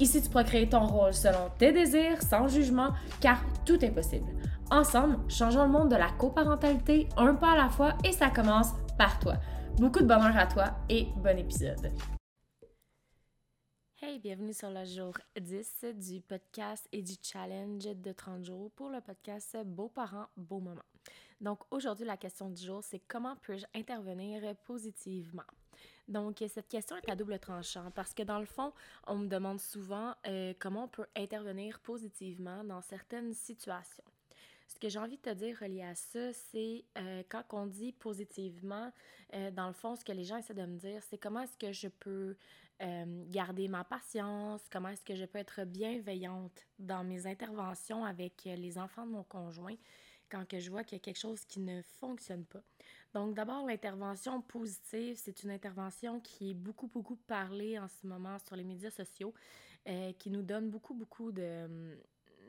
Ici, tu pourras créer ton rôle selon tes désirs, sans jugement, car tout est possible. Ensemble, changeons le monde de la coparentalité un pas à la fois et ça commence par toi. Beaucoup de bonheur à toi et bon épisode. Hey, bienvenue sur le jour 10 du podcast et du challenge de 30 jours pour le podcast Beaux parents, beaux moments. Donc aujourd'hui, la question du jour, c'est comment puis-je intervenir positivement? Donc, cette question est à double tranchant parce que dans le fond, on me demande souvent euh, comment on peut intervenir positivement dans certaines situations. Ce que j'ai envie de te dire relié à ça, c'est euh, quand on dit positivement, euh, dans le fond, ce que les gens essaient de me dire, c'est comment est-ce que je peux garder ma patience, comment est-ce que je peux être bienveillante dans mes interventions avec les enfants de mon conjoint quand que je vois qu'il y a quelque chose qui ne fonctionne pas. Donc d'abord, l'intervention positive, c'est une intervention qui est beaucoup, beaucoup parlée en ce moment sur les médias sociaux, euh, qui nous donne beaucoup, beaucoup de,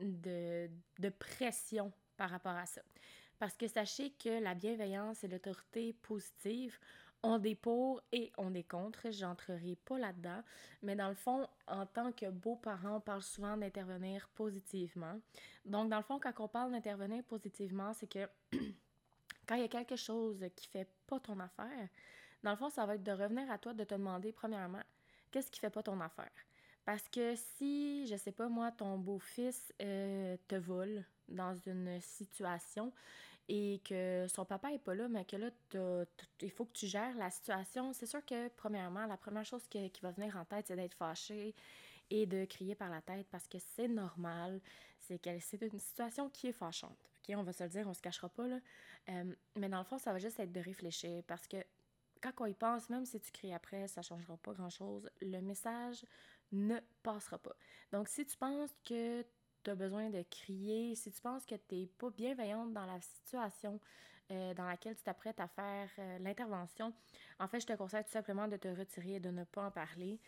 de, pression par rapport à ça. Parce que sachez que la bienveillance et l'autorité positive ont des pour et ont des contre. J'entrerai pas là-dedans. Mais dans le fond, en tant que beaux-parents, on parle souvent d'intervenir positivement. Donc, dans le fond, quand on parle d'intervenir positivement, c'est que quand il y a quelque chose qui fait pas ton affaire, dans le fond, ça va être de revenir à toi, de te demander, premièrement, qu'est-ce qui fait pas ton affaire? Parce que si, je sais pas moi, ton beau-fils euh, te vole dans une situation et que son papa est pas là, mais que là, il faut que tu gères la situation, c'est sûr que, premièrement, la première chose qui, qui va venir en tête, c'est d'être fâché et de crier par la tête parce que c'est normal, c'est que c'est une situation qui est fâchante. On va se le dire, on se cachera pas là. Euh, mais dans le fond, ça va juste être de réfléchir parce que quand on y pense, même si tu cries après, ça changera pas grand-chose. Le message ne passera pas. Donc, si tu penses que tu as besoin de crier, si tu penses que tu n'es pas bienveillante dans la situation euh, dans laquelle tu t'apprêtes à faire euh, l'intervention, en fait, je te conseille tout simplement de te retirer et de ne pas en parler.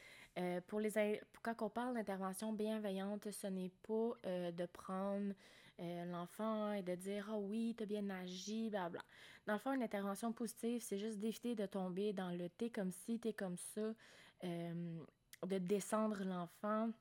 pour les quand on parle d'intervention bienveillante, ce n'est pas de prendre euh, l'enfant et de dire Ah oh oui, t'as bien agi, blabla. Dans le fond, une intervention positive, c'est juste d'éviter de tomber dans le t'es comme si, t'es comme ça, euh, de descendre l'enfant,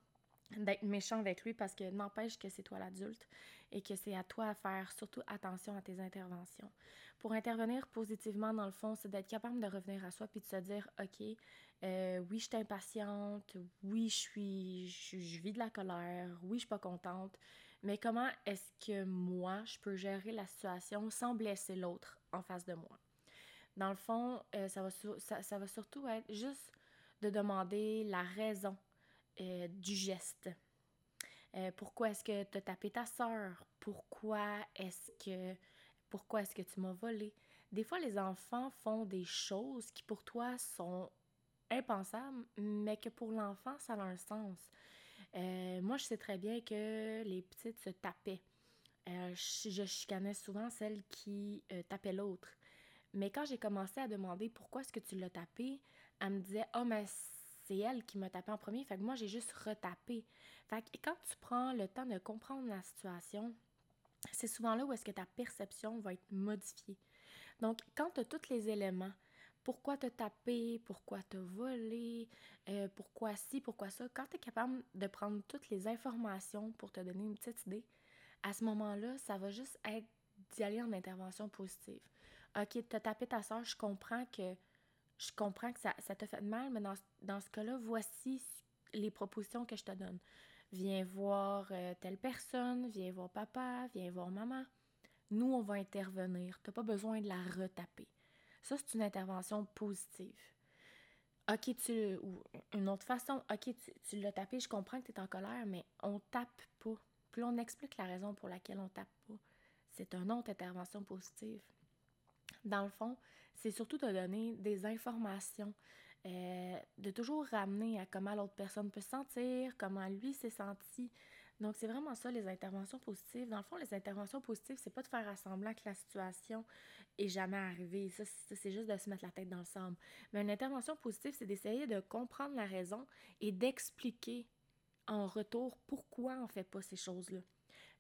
d'être méchant avec lui parce que n'empêche que c'est toi l'adulte et que c'est à toi à faire surtout attention à tes interventions. Pour intervenir positivement, dans le fond, c'est d'être capable de revenir à soi puis de se dire OK, euh, oui, je suis impatiente, oui, je suis je vis de la colère, oui, je suis pas contente, mais comment est-ce que moi, je peux gérer la situation sans blesser l'autre en face de moi? Dans le fond, euh, ça, va ça, va surtout être juste de demander la raison euh, du geste. Euh, pourquoi est-ce que tu as tapé ta soeur? Pourquoi est-ce que pourquoi est-ce que tu m'as volé? Des fois, les enfants font des choses qui pour toi sont impensables, mais que pour l'enfant, ça a un sens. Euh, moi, je sais très bien que les petites se tapaient. Euh, je, chicanais souvent celle qui euh, tapait l'autre. Mais quand j'ai commencé à demander pourquoi est-ce que tu l'as tapé, elle me disait Oh, mais c'est elle qui m'a tapé en premier. Fait que moi, j'ai juste retapé. Fait que quand tu prends le temps de comprendre la situation, c'est souvent là où est-ce que ta perception va être modifiée. Donc, quand tu as tous les éléments, pourquoi te taper, pourquoi te voler, euh, pourquoi ci, pourquoi ça. Quand tu es capable de prendre toutes les informations pour te donner une petite idée, à ce moment-là, ça va juste être d'y aller en intervention positive. OK, te taper ta soeur, je comprends que je comprends que ça, ça te fait mal, mais dans, ce cas-là, voici les propositions que je te donne. Viens voir euh, telle personne, viens voir papa, viens voir maman. Nous, on va intervenir. Tu n'as pas besoin de la retaper. Ça, c'est une intervention positive. OK, tu. Ou une autre façon, OK, tu, l'as tapé, je comprends que tu es en colère, mais on tape pas. Puis on explique la raison pour laquelle on tape pas. C'est une autre intervention positive. Dans le fond, c'est surtout de donner des informations, euh, de toujours ramener à comment l'autre personne peut se sentir, comment lui s'est senti Donc, c'est vraiment ça, les interventions positives. Dans le fond, les interventions positives, c'est pas de faire semblant que la situation est jamais arrivée. Ça, c'est juste de se mettre la tête dans le sable. Mais une intervention positive, c'est d'essayer de comprendre la raison et d'expliquer en retour pourquoi on fait pas ces choses-là.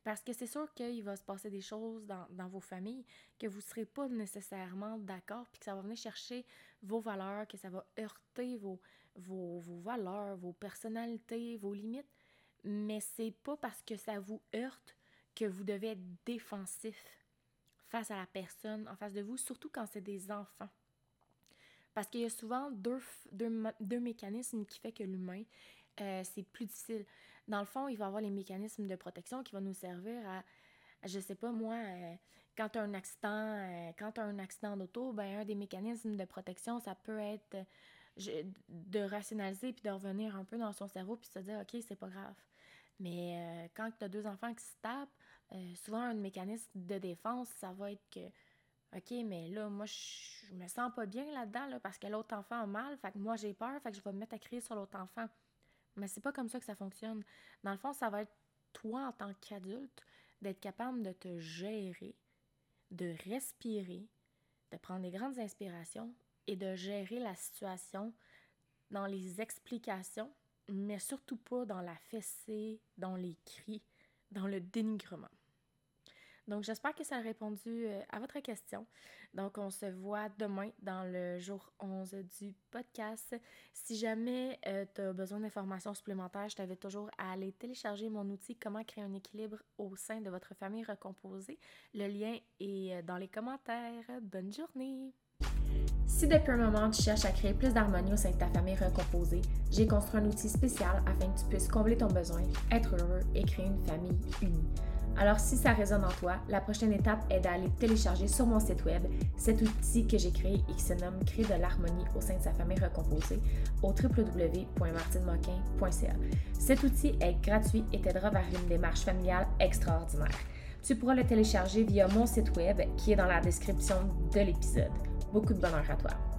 Parce que c'est sûr qu'il va se passer des choses dans, dans vos familles que vous ne serez pas nécessairement d'accord, puis que ça va venir chercher vos valeurs, que ça va heurter vos, vos, vos valeurs, vos personnalités, vos limites. Mais c'est pas parce que ça vous heurte que vous devez être défensif face à la personne en face de vous, surtout quand c'est des enfants. Parce qu'il y a souvent deux, deux, deux mécanismes qui font que l'humain, euh, c'est plus difficile. Dans le fond, il va avoir les mécanismes de protection qui vont nous servir à, je sais pas moi, euh, quand tu as un accident, euh, un d'auto, ben un des mécanismes de protection, ça peut être de rationaliser puis de revenir un peu dans son cerveau puis se dire OK, c'est pas grave. Mais quand tu as deux enfants qui se tapent, souvent un mécanisme de défense, ça va être que OK, mais là, moi, je, me sens pas bien là-dedans là, parce que l'autre enfant a mal, fait que moi, j'ai peur, fait que je vais me mettre à crier sur l'autre enfant. Mais c'est pas comme ça que ça fonctionne. Dans le fond, ça va être toi en tant qu'adulte d'être capable de te gérer, de respirer, de prendre des grandes inspirations et de gérer la situation dans les explications, mais surtout pas dans la fessée, dans les cris, dans le dénigrement. Donc, j'espère que ça a répondu euh, à votre question. Donc, on se voit demain dans le jour 11 du podcast. Si jamais euh, tu as besoin d'informations supplémentaires, je t'invite toujours à aller télécharger mon outil Comment créer un équilibre au sein de votre famille recomposée. Le lien est euh, dans les commentaires. Bonne journée! Si depuis un moment tu cherches à créer plus d'harmonie au sein de ta famille recomposée, j'ai construit un outil spécial afin que tu puisses combler ton besoin, être heureux et créer une famille unie. Alors si ça résonne en toi, la prochaine étape est d'aller télécharger sur mon site web cet outil que j'ai créé et qui se nomme Créer de l'harmonie au sein de sa famille recomposée au www.martinemoquin.ca. Cet outil est gratuit et t'aidera vers une démarche familiale extraordinaire. Tu pourras le télécharger via mon site web qui est dans la description de l'épisode. Beaucoup de bonheur à toi.